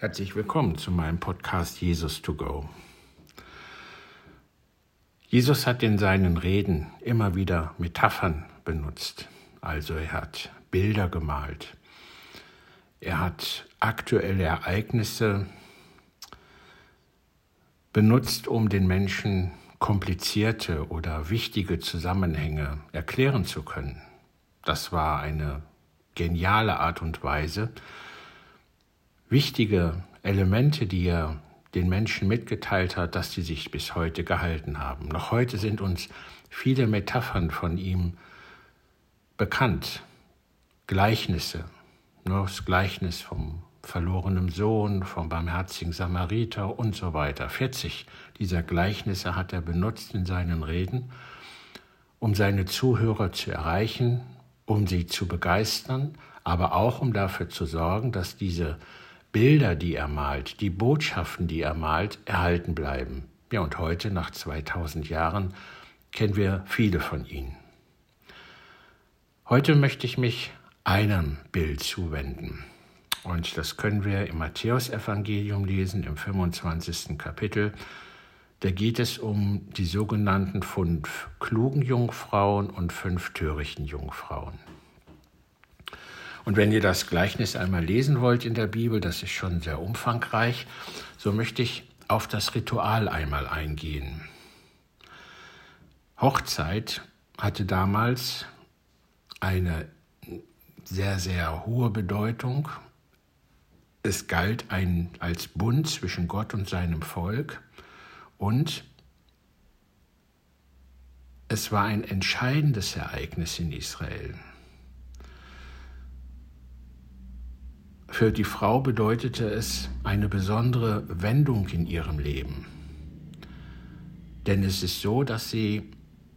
Herzlich willkommen zu meinem Podcast Jesus to Go. Jesus hat in seinen Reden immer wieder Metaphern benutzt. Also er hat Bilder gemalt. Er hat aktuelle Ereignisse benutzt, um den Menschen komplizierte oder wichtige Zusammenhänge erklären zu können. Das war eine geniale Art und Weise, wichtige Elemente, die er den Menschen mitgeteilt hat, dass sie sich bis heute gehalten haben. Noch heute sind uns viele Metaphern von ihm bekannt, Gleichnisse, das Gleichnis vom verlorenen Sohn, vom barmherzigen Samariter und so weiter. 40 dieser Gleichnisse hat er benutzt in seinen Reden, um seine Zuhörer zu erreichen, um sie zu begeistern, aber auch um dafür zu sorgen, dass diese Bilder, die er malt, die Botschaften, die er malt, erhalten bleiben. Ja, und heute, nach 2000 Jahren, kennen wir viele von ihnen. Heute möchte ich mich einem Bild zuwenden. Und das können wir im Matthäusevangelium lesen, im 25. Kapitel. Da geht es um die sogenannten fünf klugen Jungfrauen und fünf törichten Jungfrauen. Und wenn ihr das Gleichnis einmal lesen wollt in der Bibel, das ist schon sehr umfangreich, so möchte ich auf das Ritual einmal eingehen. Hochzeit hatte damals eine sehr, sehr hohe Bedeutung. Es galt ein, als Bund zwischen Gott und seinem Volk und es war ein entscheidendes Ereignis in Israel. Für die Frau bedeutete es eine besondere Wendung in ihrem Leben. Denn es ist so, dass sie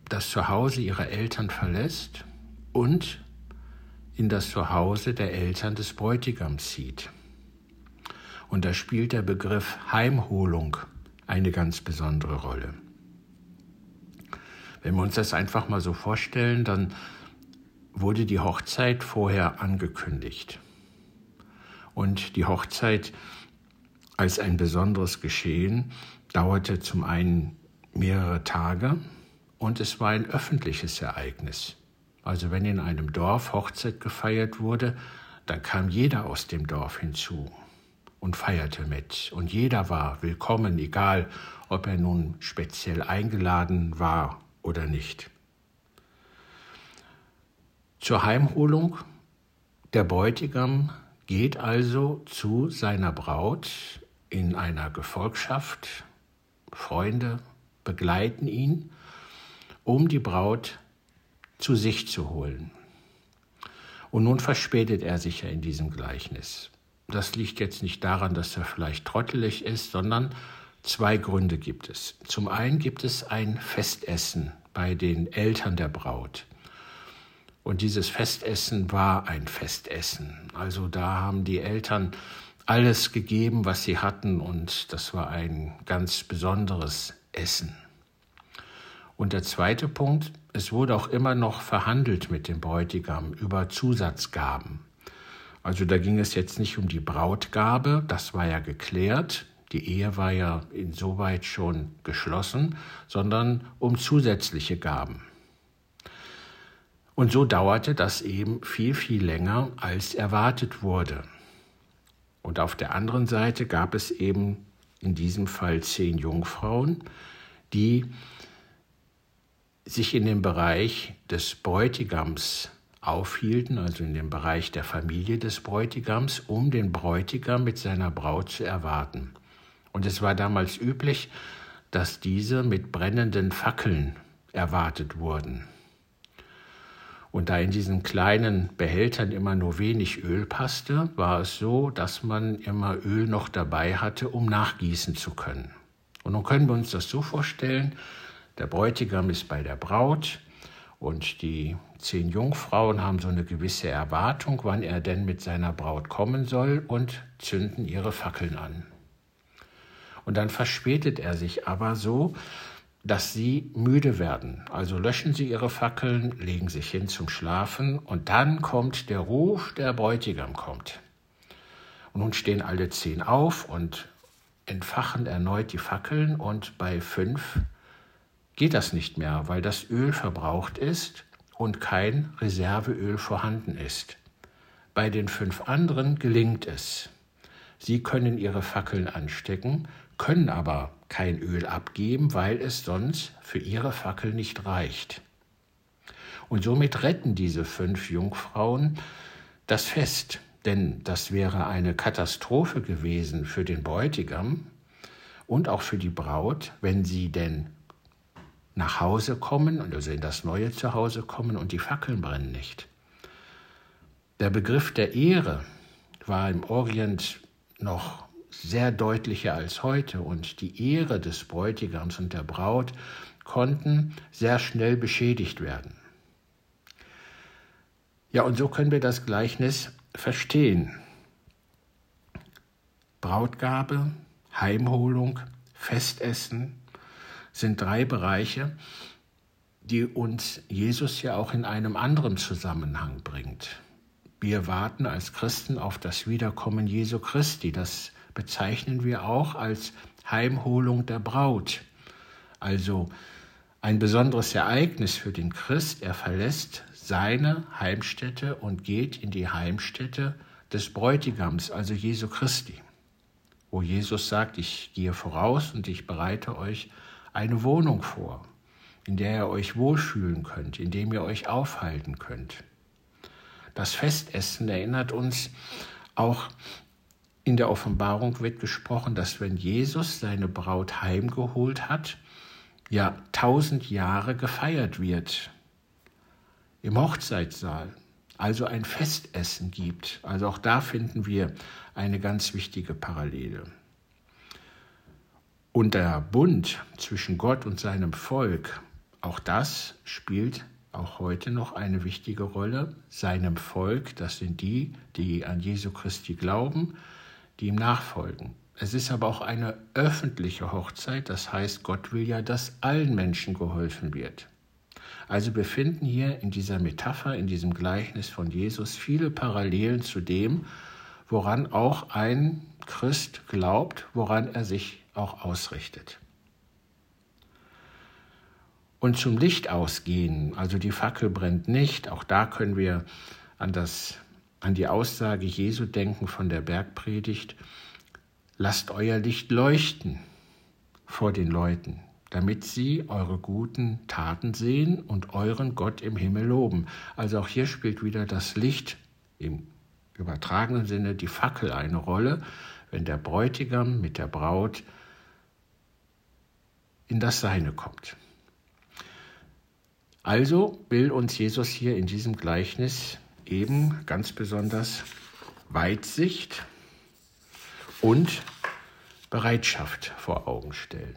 das Zuhause ihrer Eltern verlässt und in das Zuhause der Eltern des Bräutigams zieht. Und da spielt der Begriff Heimholung eine ganz besondere Rolle. Wenn wir uns das einfach mal so vorstellen, dann wurde die Hochzeit vorher angekündigt und die Hochzeit als ein besonderes Geschehen dauerte zum einen mehrere Tage und es war ein öffentliches Ereignis. Also wenn in einem Dorf Hochzeit gefeiert wurde, dann kam jeder aus dem Dorf hinzu und feierte mit. Und jeder war willkommen, egal ob er nun speziell eingeladen war oder nicht. Zur Heimholung der Bräutigam geht also zu seiner Braut in einer Gefolgschaft, Freunde begleiten ihn, um die Braut zu sich zu holen. Und nun verspätet er sich ja in diesem Gleichnis. Das liegt jetzt nicht daran, dass er vielleicht trottelig ist, sondern zwei Gründe gibt es. Zum einen gibt es ein Festessen bei den Eltern der Braut. Und dieses Festessen war ein Festessen. Also da haben die Eltern alles gegeben, was sie hatten und das war ein ganz besonderes Essen. Und der zweite Punkt, es wurde auch immer noch verhandelt mit dem Bräutigam über Zusatzgaben. Also da ging es jetzt nicht um die Brautgabe, das war ja geklärt, die Ehe war ja insoweit schon geschlossen, sondern um zusätzliche Gaben. Und so dauerte das eben viel, viel länger, als erwartet wurde. Und auf der anderen Seite gab es eben in diesem Fall zehn Jungfrauen, die sich in dem Bereich des Bräutigams aufhielten, also in dem Bereich der Familie des Bräutigams, um den Bräutigam mit seiner Braut zu erwarten. Und es war damals üblich, dass diese mit brennenden Fackeln erwartet wurden. Und da in diesen kleinen Behältern immer nur wenig Öl passte, war es so, dass man immer Öl noch dabei hatte, um nachgießen zu können. Und nun können wir uns das so vorstellen, der Bräutigam ist bei der Braut und die zehn Jungfrauen haben so eine gewisse Erwartung, wann er denn mit seiner Braut kommen soll und zünden ihre Fackeln an. Und dann verspätet er sich aber so, dass sie müde werden. Also löschen sie ihre Fackeln, legen sich hin zum Schlafen und dann kommt der Ruf, der Bräutigam kommt. Und nun stehen alle zehn auf und entfachen erneut die Fackeln und bei fünf geht das nicht mehr, weil das Öl verbraucht ist und kein Reserveöl vorhanden ist. Bei den fünf anderen gelingt es. Sie können ihre Fackeln anstecken, können aber kein Öl abgeben, weil es sonst für ihre Fackel nicht reicht. Und somit retten diese fünf Jungfrauen das Fest, denn das wäre eine Katastrophe gewesen für den Bräutigam und auch für die Braut, wenn sie denn nach Hause kommen, also in das neue Zuhause kommen und die Fackeln brennen nicht. Der Begriff der Ehre war im Orient noch sehr deutlicher als heute und die Ehre des Bräutigams und der Braut konnten sehr schnell beschädigt werden. Ja, und so können wir das Gleichnis verstehen. Brautgabe, Heimholung, Festessen sind drei Bereiche, die uns Jesus ja auch in einem anderen Zusammenhang bringt. Wir warten als Christen auf das Wiederkommen Jesu Christi. Das bezeichnen wir auch als Heimholung der Braut. Also ein besonderes Ereignis für den Christ. Er verlässt seine Heimstätte und geht in die Heimstätte des Bräutigams, also Jesu Christi, wo Jesus sagt, ich gehe voraus und ich bereite euch eine Wohnung vor, in der ihr euch wohlfühlen könnt, in dem ihr euch aufhalten könnt. Das Festessen erinnert uns auch in der Offenbarung wird gesprochen, dass wenn Jesus seine Braut heimgeholt hat, ja tausend Jahre gefeiert wird im Hochzeitssaal, also ein Festessen gibt. Also auch da finden wir eine ganz wichtige Parallele. Und der Bund zwischen Gott und seinem Volk, auch das spielt auch heute noch eine wichtige Rolle. Seinem Volk, das sind die, die an Jesu Christi glauben, die ihm nachfolgen. Es ist aber auch eine öffentliche Hochzeit, das heißt, Gott will ja, dass allen Menschen geholfen wird. Also befinden hier in dieser Metapher, in diesem Gleichnis von Jesus viele Parallelen zu dem, woran auch ein Christ glaubt, woran er sich auch ausrichtet. Und zum Licht ausgehen, also die Fackel brennt nicht, auch da können wir an das an die Aussage Jesu denken von der Bergpredigt, lasst euer Licht leuchten vor den Leuten, damit sie eure guten Taten sehen und euren Gott im Himmel loben. Also auch hier spielt wieder das Licht im übertragenen Sinne die Fackel eine Rolle, wenn der Bräutigam mit der Braut in das Seine kommt. Also will uns Jesus hier in diesem Gleichnis eben ganz besonders Weitsicht und Bereitschaft vor Augen stellen.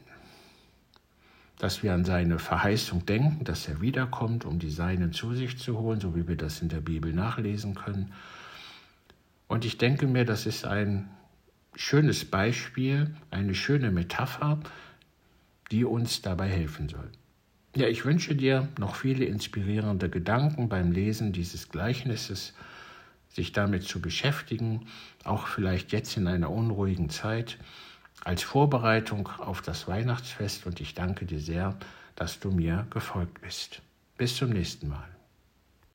Dass wir an seine Verheißung denken, dass er wiederkommt, um die Seinen zu sich zu holen, so wie wir das in der Bibel nachlesen können. Und ich denke mir, das ist ein schönes Beispiel, eine schöne Metapher, die uns dabei helfen soll. Ja, ich wünsche dir noch viele inspirierende Gedanken beim Lesen dieses Gleichnisses, sich damit zu beschäftigen, auch vielleicht jetzt in einer unruhigen Zeit, als Vorbereitung auf das Weihnachtsfest. Und ich danke dir sehr, dass du mir gefolgt bist. Bis zum nächsten Mal.